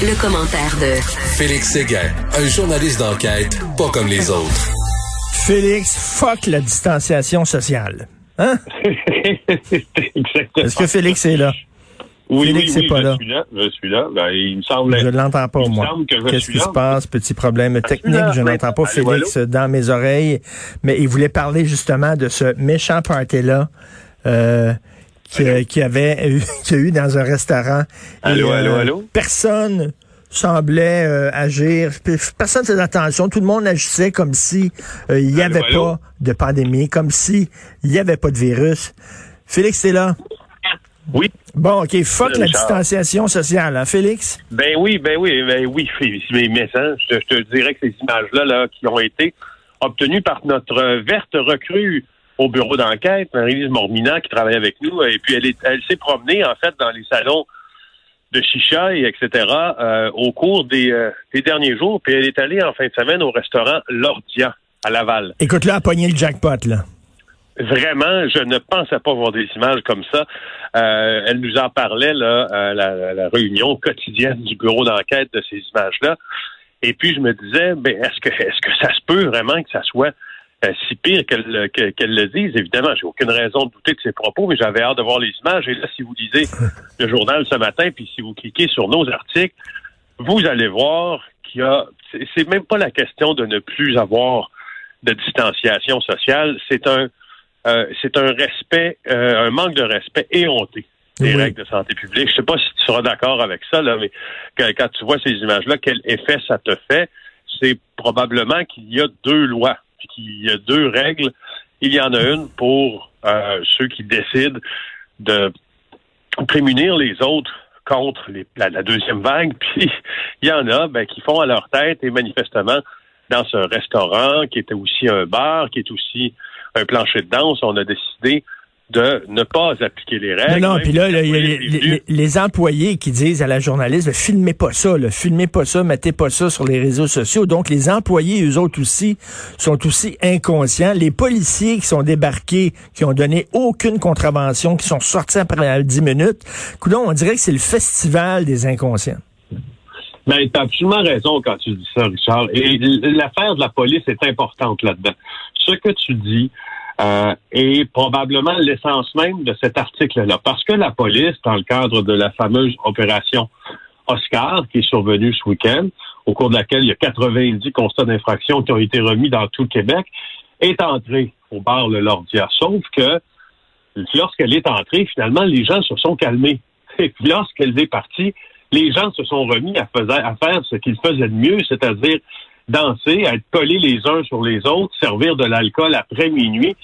Le, commentaire de Félix Séguin, un journaliste d'enquête pas comme les autres. Félix, fuck la distanciation sociale. Hein? Exactement. Est-ce que Félix est là? Oui, Félix oui, est oui, pas je là. suis là. Je suis là. Ben, il me semble. Je ne l'entends pas, il me moi. semble que je Qu'est-ce qui se passe? Petit problème technique. Je n'entends pas Félix dans mes oreilles. Mais il voulait parler justement de ce méchant party-là. Euh, qui, qui avait eu, qu'il y a eu dans un restaurant. Allô, Et, allô, allô? Personne semblait euh, agir. Personne ne faisait attention. Tout le monde agissait comme si euh, il n'y avait allô? pas de pandémie, comme si il n'y avait pas de virus. Félix, t'es là? Oui. Bon, OK, fuck la distanciation sociale, hein, Félix? Ben oui, ben oui, ben oui, Félix. Mais, mais ça, je, te- je te dirais que ces images-là, là, qui ont été obtenues par notre euh, verte recrue au bureau d'enquête, Marie-Lise Mormina, qui travaille avec nous, et puis elle est, elle s'est promenée, en fait, dans les salons de chicha et etc. euh, au cours des, euh, des derniers jours, puis elle est allée en fin de semaine au restaurant L'Ordia à Laval. Écoute, là, à pogner le jackpot, là. Vraiment, je ne pensais pas voir des images comme ça. Euh, elle nous en parlait là, à la, réunion quotidienne du bureau d'enquête de ces images-là. Et puis je me disais, ben est-ce que est-ce que ça se peut vraiment que ça soit euh, si pire qu'elle que- qu'elle le dise Évidemment, j'ai aucune raison de douter de ses propos, mais j'avais hâte de voir les images. Et là, si vous lisez le journal ce matin, puis si vous cliquez sur nos articles, vous allez voir qu'il y a. c'est- C'est même pas la question de ne plus avoir de distanciation sociale. C'est un euh, c'est un respect, euh, un manque de respect éhonté des Oui. règles de santé publique. Je sais pas si tu seras d'accord avec ça, là, mais que- quand tu vois ces images-là, quel effet ça te fait? C'est probablement qu'il y a deux lois, puis y a deux règles. Il y en a une pour euh, ceux qui décident de prémunir les autres contre la deuxième vague, puis il y en a ben, qui font à leur tête, et manifestement, dans ce restaurant, qui était aussi un bar, qui est aussi un plancher de danse, on a décidé de ne pas appliquer les règles. Non, non, puis là, y a les, employés qui disent à la journaliste, filmez pas ça, là, filmez pas ça, mettez pas ça sur les réseaux sociaux. Donc, les employés, eux autres aussi, sont aussi inconscients. Les policiers qui sont débarqués, qui ont donné aucune contravention, qui sont sortis après 10 minutes, coudonc, on dirait que c'est le festival des inconscients. Ben, tu as absolument raison quand tu dis ça, Richard. Et l'affaire de la police est importante là-dedans. Ce que tu dis euh, est probablement l'essence même de cet article-là. Parce que la police, dans le cadre de la fameuse opération Oscar, qui est survenue ce week-end, au cours de laquelle il y a 90 constats d'infraction qui ont été remis dans tout le Québec, est entrée au bar Le Lordia. Sauf que lorsqu'elle est entrée, finalement, les gens se sont calmés. Et puis lorsqu'elle est partie, les gens se sont remis à faire ce qu'ils faisaient de mieux, c'est-à-dire danser, à être collés les uns sur les autres, servir de l'alcool après minuit.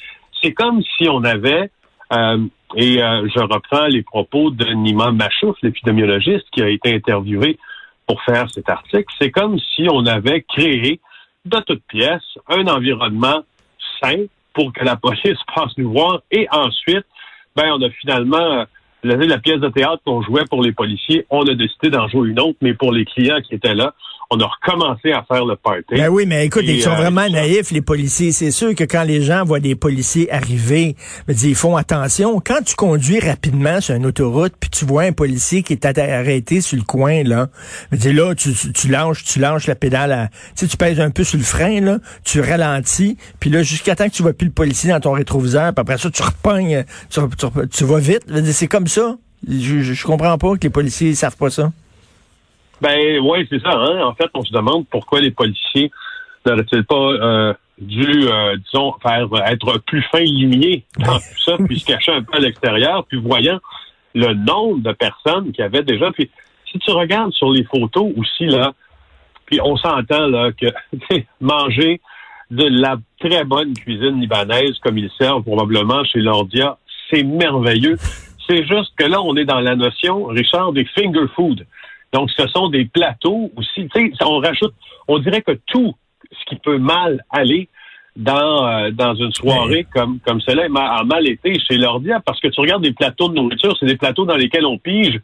C'est comme si on avait, euh, et euh, je reprends les propos de Nima Machouf, l'épidémiologiste qui a été interviewé pour faire cet article, c'est comme si on avait créé de toutes pièces un environnement sain pour que la police passe nous voir et ensuite, ben, on a finalement euh, la, la pièce de théâtre qu'on jouait pour les policiers, on a décidé d'en jouer une autre, mais pour les clients qui étaient là, on a recommencé à faire le party. Ben oui, mais écoute, Et, ils sont euh, vraiment naïfs, les policiers. C'est sûr que quand les gens voient des policiers arriver, disent, ils font attention. Quand tu conduis rapidement sur une autoroute, puis tu vois un policier qui est arrêté sur le coin, là, me dis là, tu, tu, tu lâches, tu lâches la pédale, à, tu sais, tu pèses un peu sur le frein, là, tu ralentis, puis là, jusqu'à temps que tu vois plus le policier dans ton rétroviseur, puis après ça, tu repognes, tu, tu tu vas vite. Dire, C'est comme ça. Je, je, je comprends pas que les policiers ils savent pas ça. Ben oui, c'est ça. Hein? En fait, on se demande pourquoi les policiers n'auraient-ils pas euh, dû, euh, disons, faire être plus fin lumiers dans tout ça, puis se cacher un peu à l'extérieur, puis voyant le nombre de personnes qui avaient déjà. Puis si tu regardes sur les photos aussi là, puis on s'entend là que manger de la très bonne cuisine libanaise comme ils servent probablement chez Lordia, c'est merveilleux. C'est juste que là, on est dans la notion, Richard, des finger food. Donc, ce sont des plateaux aussi. Tu sais, on rajoute, on dirait que tout ce qui peut mal aller dans euh, dans une soirée comme comme cela a mal été chez l'Ordia parce que tu regardes des plateaux de nourriture, c'est des plateaux dans lesquels on pige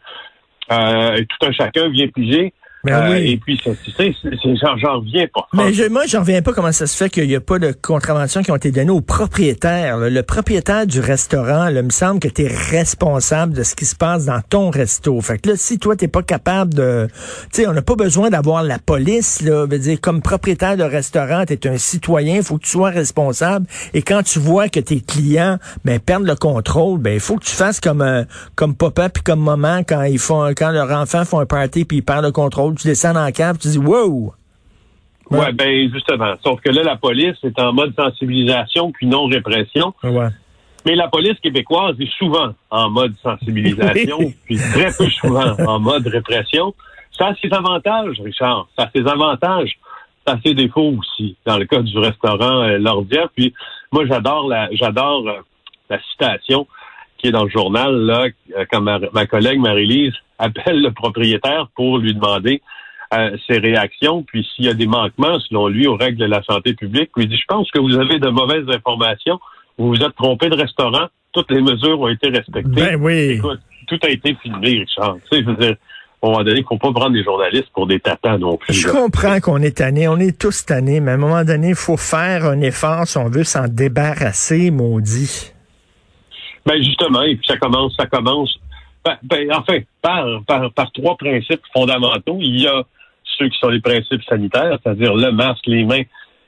euh, et tout un chacun vient piger. Ben Euh, oui. Et puis, ça, tu sais, c'est- c'est- j'en reviens pas. Mais je, moi, j'en reviens pas comment ça se fait qu'il n'y a pas de contraventions qui ont été données au propriétaire. là. Le propriétaire du restaurant, là, il me semble que tu es responsable de ce qui se passe dans ton resto. Fait que là, si toi, t'es pas capable de... Tu sais, on n'a pas besoin d'avoir la police. Là, veut dire, comme propriétaire de restaurant, tu es un citoyen, il faut que tu sois responsable. Et quand tu vois que tes clients ben, perdent le contrôle, ben il faut que tu fasses comme euh, comme papa puis comme maman quand ils font quand leurs enfants font un party puis ils perdent le contrôle. Tu descends dans le cave, tu dis « Wow! » Ouais, ben justement. Sauf que là, la police est en mode sensibilisation puis non répression. Ouais. Mais la police québécoise est souvent en mode sensibilisation, puis très peu souvent en mode répression. Ça a ses avantages, Richard. Ça a ses avantages. Ça a ses défauts aussi. Dans le cas du restaurant euh, L'Ordia. Puis moi, j'adore la j'adore euh, la citation qui est dans le journal, là, euh, quand ma, ma collègue Marie-Lise appelle le propriétaire pour lui demander euh, ses réactions, puis s'il y a des manquements, selon lui, aux règles de la santé publique, lui dit, je pense que vous avez de mauvaises informations, vous vous êtes trompé de restaurant, toutes les mesures ont été respectées. Ben oui. Écoute, tout a été filmé, Richard. Tu sais, je veux dire, à un moment donné, il faut pas prendre les journalistes pour des tatans non plus. Je là. comprends qu'on est tanné, on est tous tannés, mais à un moment donné, il faut faire un effort si on veut s'en débarrasser, maudit. Ben justement, et puis ça commence, ça commence. Ben, ben, enfin, par, par, par trois principes fondamentaux. Il y a ceux qui sont les principes sanitaires, c'est-à-dire le masque, les mains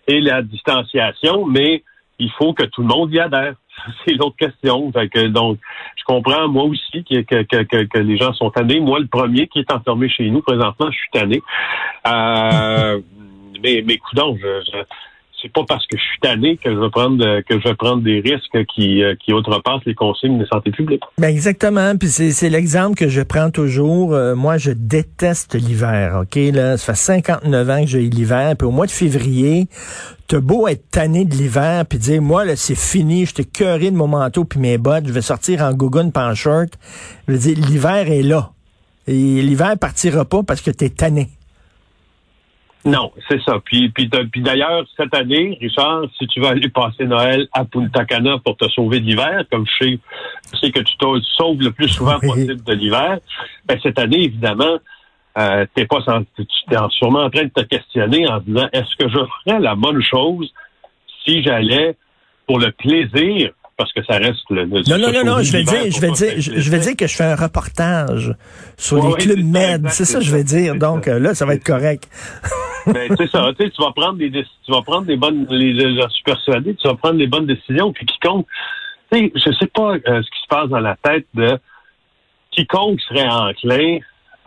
et la distanciation, mais il faut que tout le monde y adhère. C'est l'autre question. Fait que, donc, je comprends moi aussi que, que, que, que- les gens sont tannés. Moi, le premier qui est enfermé chez nous présentement, je suis tanné. Euh, mais, mais coudonc, je, je, c'est pas parce que je suis tanné que je vais prendre que je vais prendre des risques qui, euh, qui outrepassent les consignes de santé publique. Ben exactement, puis c'est l'exemple que je prends toujours. Euh, moi, je déteste l'hiver, OK? Là, ça fait 59 ans que j'ai l'hiver, puis au mois de février, t'as beau être tanné de l'hiver, puis dire, moi, là, c'est fini, je t'ai curé de mon manteau puis mes bottes, je vais sortir en gougoune pas en shirt. Je veux dire, l'hiver est là. Et l'hiver partira pas parce que t'es tanné. Non, c'est ça. Puis, puis, d'ailleurs, cette année, Richard, si tu vas aller passer Noël à Punta Cana pour te sauver de l'hiver, comme je sais, je sais que tu te sauves le plus souvent Oui. possible de l'hiver, ben, cette année, évidemment, euh, t'es pas sans- tu es sûrement en train de te questionner en disant est-ce que je ferais la bonne chose si j'allais pour le plaisir, parce que ça reste le. le- Non, non, non, non, je vais d'hiver dire, je vais dire, je, je vais dire que je fais un reportage sur Ouais, les clubs med. C'est ça, je vais dire. Donc euh, là, ça va être correct. Ben, c'est ça, tu sais, tu vas prendre des tu vas prendre des bonnes les, je suis persuadé, tu vas prendre les bonnes décisions puis quiconque tu sais, je sais pas euh, ce qui se passe dans la tête de quiconque serait enclin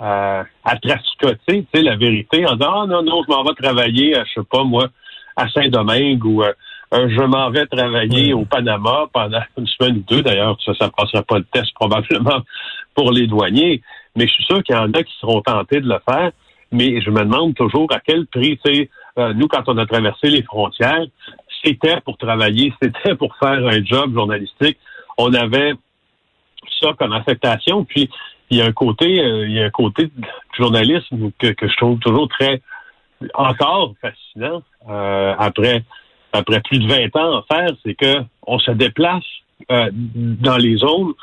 euh, à traficoter, tu sais, la vérité en disant Ah non, non, je m'en vais travailler, à, je sais pas moi, à Saint-Domingue ou euh, je m'en vais travailler au Panama pendant une semaine ou deux. D'ailleurs, ça, ça passera pas le test probablement pour les douaniers. Mais je suis sûr qu'il y en a qui seront tentés de le faire. Mais je me demande toujours à quel prix, tu sais, euh, nous, quand on a traversé les frontières, c'était pour travailler, c'était pour faire un job journalistique. On avait ça comme affectation. Puis il y a un côté, euh, il y a un côté du journalisme que, je trouve toujours très encore fascinant euh, après après plus de 20 ans à faire, c'est que on se déplace dans les zones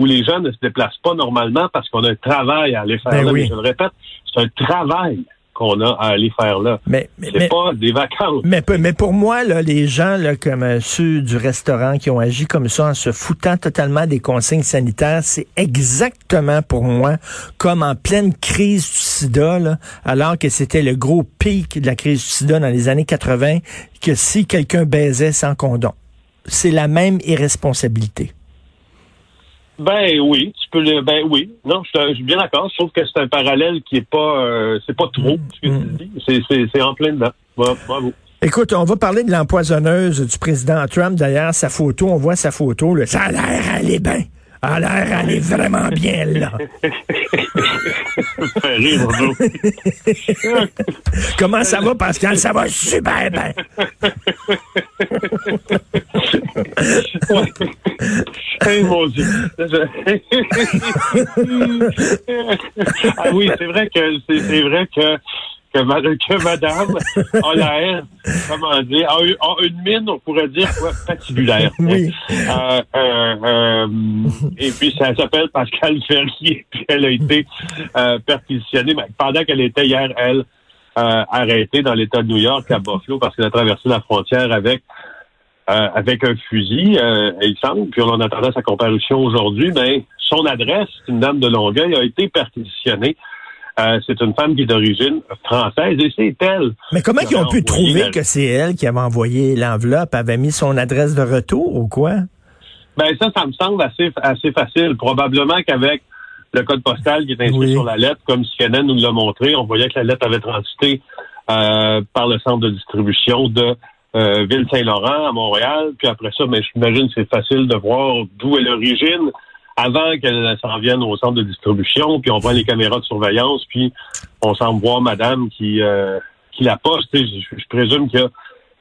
où les gens ne se déplacent pas normalement parce qu'on a un travail à aller faire Ben là. oui. Mais je le répète, c'est un travail qu'on a à aller faire là. Mais, mais, pas des vacances. Mais, mais pour moi, là, les gens là, comme euh, ceux du restaurant qui ont agi comme ça en se foutant totalement des consignes sanitaires, c'est exactement pour moi comme en pleine crise du sida, là, alors que c'était le gros pic de la crise du sida dans les années 80, que si quelqu'un baisait sans condom. C'est la même irresponsabilité. Ben oui, tu peux le. Ben oui. Non, je, suis bien d'accord. Je trouve que c'est un parallèle qui est pas. euh, c'est pas trop ce que Mm. tu dis. C'est, c'est, c'est en plein dedans. Bra- Bravo. Écoute, on va parler de l'empoisonneuse du président Trump. D'ailleurs, sa photo, on voit sa photo. Là, ça a l'air aller bien. A l'air aller vraiment bien, là. Ça. Comment ça va, Pascal? Ça va super bien. Hey, mon Dieu. ah oui, c'est vrai que c'est vrai que que, ma- que madame a l'air, comment dire, a, a une mine, on pourrait dire, quoi, patibulaire. Oui. Euh, euh, euh, et puis, ça s'appelle Pascal Ferrier, puis elle a été perquisitionnée ben, pendant qu'elle était hier, elle, arrêtée dans l'État de New York, à Buffalo, parce qu'elle a traversé la frontière avec euh, avec un fusil, euh, il semble, puis on en attendait sa comparution aujourd'hui, mais son adresse, une dame de Longueuil, a été perquisitionnée. Euh, c'est une femme qui est d'origine française et c'est elle. Mais comment ils ont pu trouver la- que c'est elle qui avait envoyé l'enveloppe, avait mis son adresse de retour ou quoi? Ben ça, ça me semble assez assez facile. Probablement qu'avec le code postal qui est inscrit Oui. sur la lettre, comme CNN nous l'a montré, on voyait que la lettre avait transité euh, par le centre de distribution de euh, Ville-Saint-Laurent à Montréal. Puis après ça, ben, j'imagine que c'est facile de voir d'où est l'origine avant qu'elle s'en vienne au centre de distribution. Puis on voit les caméras de surveillance, puis on semble voir madame qui, euh, qui la poste. Je, je présume qu'il y a,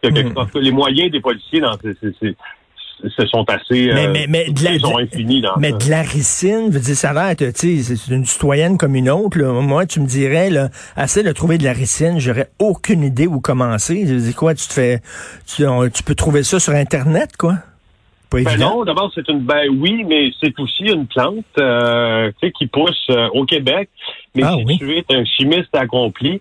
y a quelque Hmm. que les moyens des policiers dans ces- ces- ces- sont assez Mais- euh, mais- mais de la- ils sont infinis dans Mais ça. de la ricine, veut dire, ça a l'air, tu sais, c'est une citoyenne comme une autre. là. Moi, tu me dirais, là, assez de trouver de la ricine, j'aurais aucune idée où commencer. Je dis quoi, tu te fais, tu, on- tu peux trouver ça sur Internet, quoi? Ben non, d'abord c'est une ben oui, mais c'est aussi une plante euh, tu sais, qui pousse euh, au Québec. Mais Ah si oui. tu es un chimiste accompli,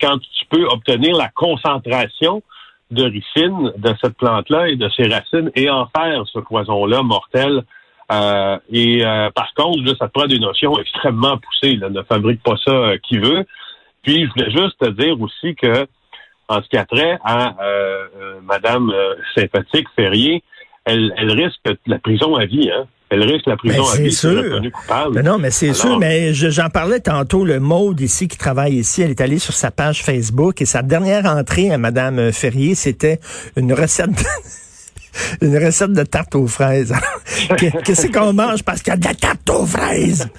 quand tu peux obtenir la concentration de ricine de cette plante-là et de ses racines et en faire ce poison-là mortel. euh, et euh, par contre, là, ça prend des notions extrêmement poussées. Là. Ne fabrique pas ça euh, qui veut. Puis je voulais juste te dire aussi que en ce qui a trait à Madame sympathique Ferrier, elle, elle risque la prison à vie. Hein? Elle risque la prison Ben, à vie sûr. reconnue coupable. Ben non, mais c'est sûr, mais je- j'en parlais tantôt, le Maude ici qui travaille ici, elle est allée sur sa page Facebook et sa dernière entrée à Madame Ferrier, c'était une recette de, une recette de tarte aux fraises. Qu'est-ce qu'on mange? Parce qu'il y a de la tarte aux fraises?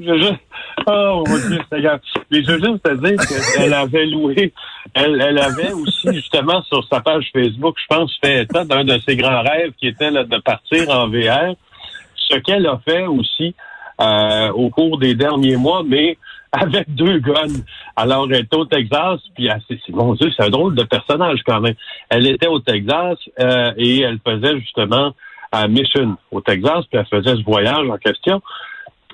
je Oh mon Dieu, Seigneur. Mais je veux juste te dire qu'elle avait loué, elle, elle avait aussi justement sur sa page Facebook, je pense, fait état d'un de ses grands rêves qui était là, de partir en VR. Ce qu'elle a fait aussi euh, au cours des derniers mois, mais avec deux guns. Alors, elle était au Texas, puis elle- c'est, c'est- mon Dieu, c'est un drôle de personnage quand même. Elle était au Texas euh, et elle faisait justement à Mission au Texas, puis elle faisait ce voyage en question.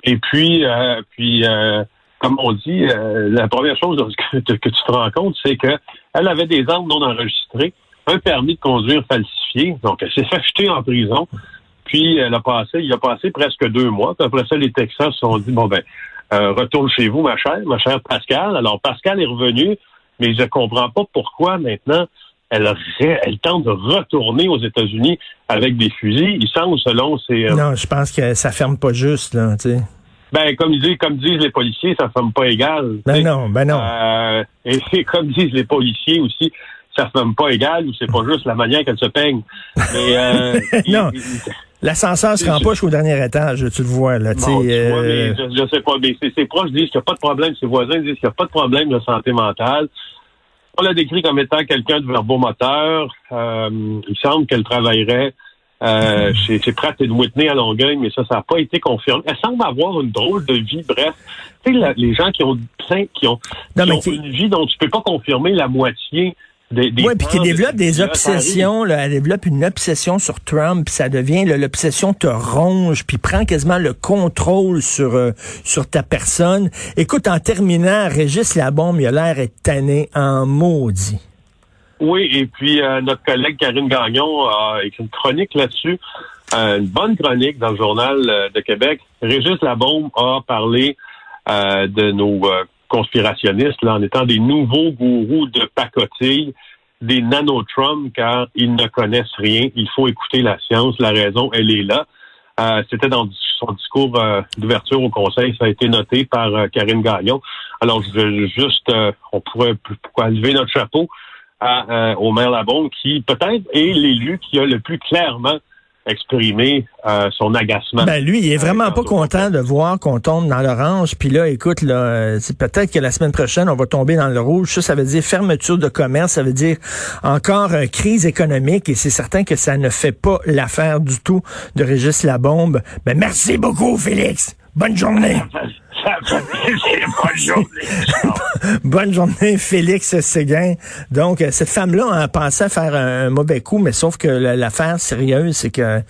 Et puis, euh, puis euh, comme on dit, euh, la première chose que, tu te rends compte, c'est que elle avait des armes non enregistrées, un permis de conduire falsifié, donc elle s'est fait jeter en prison. Puis elle a passé, il a passé presque deux mois. Puis après ça, les Texans se sont dit bon ben, euh, retourne chez vous, ma chère, ma chère Pascal. Alors Pascal est revenu, mais je comprends pas pourquoi maintenant elle, tente de retourner aux États-Unis avec des fusils. Il semble, selon ses, euh, Non, je pense que ça ferme pas juste, là, tu sais. ben comme disent, comme disent les policiers, ça ne ferme pas égal. Ben non, ben non. Euh, et, comme disent les policiers aussi, ça ne ferme pas égal ou c'est pas juste la manière qu'elle se peigne. Mais euh, Non. L'ascenseur se pas jusqu'au dernier étage, tu le vois, là, tu sais. Bon, tu vois, euh, mais je, je sais pas, mais ses, ses proches disent qu'il n'y a pas de problème, ses voisins disent qu'il n'y a pas de problème de santé mentale. On l'a décrit comme étant quelqu'un de verbomoteur. Euh, il semble qu'elle travaillerait euh, chez, chez Pratt et Whitney à Longueuil, mais ça, ça n'a pas été confirmé. Elle semble avoir une drôle de vie, bref. Tu sais, la- les gens qui ont plein, qui ont, Non, qui mais ont une vie dont tu peux pas confirmer la moitié des, des Oui, puis qui développe des obsessions, là, elle développe une obsession sur Trump, puis ça devient, l'obsession te ronge, puis prend quasiment le contrôle sur euh, sur ta personne. Écoute, en terminant, Régis Labombe, il a l'air est tanné en maudit. Oui, et puis euh, notre collègue Karine Gagnon a écrit une chronique là-dessus, euh, une bonne chronique dans le journal de Québec. Régis Labombe a parlé euh, de nos euh, conspirationnistes là, en étant des nouveaux gourous de pacotille, des nanotrums, car ils ne connaissent rien. Il faut écouter la science. La raison, elle est là. Euh, C'était dans son discours euh, d'ouverture au Conseil, ça a été noté par euh, Karine Gagnon. Alors, je veux juste, on pourrait pourquoi lever notre chapeau à, au maire Labombe, qui peut-être est l'élu qui a le plus clairement exprimer euh, son agacement. Ben lui, il est vraiment pas content de voir qu'on tombe dans l'orange. Puis là, écoute, là, euh, c'est peut-être que la semaine prochaine, on va tomber dans le rouge. Ça, ça veut dire fermeture de commerce, ça veut dire encore euh, crise économique. Et c'est certain que ça ne fait pas l'affaire du tout de Régis Labombe. Ben merci beaucoup, Félix. Bonne journée. bonne journée. Bonne journée, Félix Séguin. Donc, euh, cette femme-là a pensé à faire un, mauvais coup, mais sauf que l'affaire sérieuse, c'est qu'elle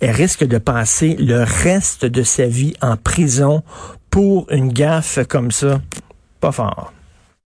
risque de passer le reste de sa vie en prison pour une gaffe comme ça. Pas fort.